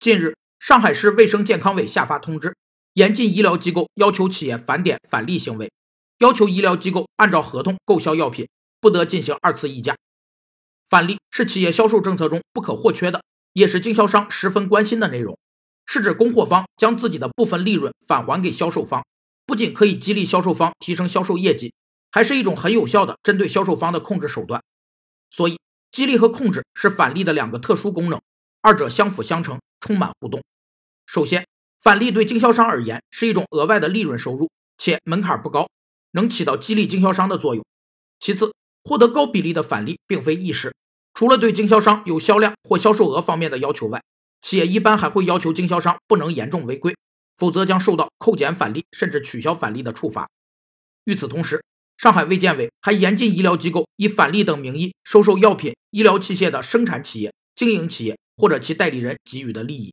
近日，上海市卫生健康委下发通知，严禁医疗机构要求企业返点返利行为，要求医疗机构按照合同购销药品，不得进行二次议价。返利是企业销售政策中不可或缺的，也是经销商十分关心的内容。是指供货方将自己的部分利润返还给销售方，不仅可以激励销售方提升销售业绩，还是一种很有效的针对销售方的控制手段。所以，激励和控制是返利的两个特殊功能，二者相辅相成。充满互动。首先，返利对经销商而言是一种额外的利润收入，且门槛不高，能起到激励经销商的作用。其次，获得高比例的返利并非易事，除了对经销商有销量或销售额方面的要求外，企业一般还会要求经销商不能严重违规，否则将受到扣减返利甚至取消返利的处罚。与此同时，上海卫健委还严禁医疗机构以返利等名义收受药品、医疗器械的生产企业、经营企业。或者其代理人给予的利益。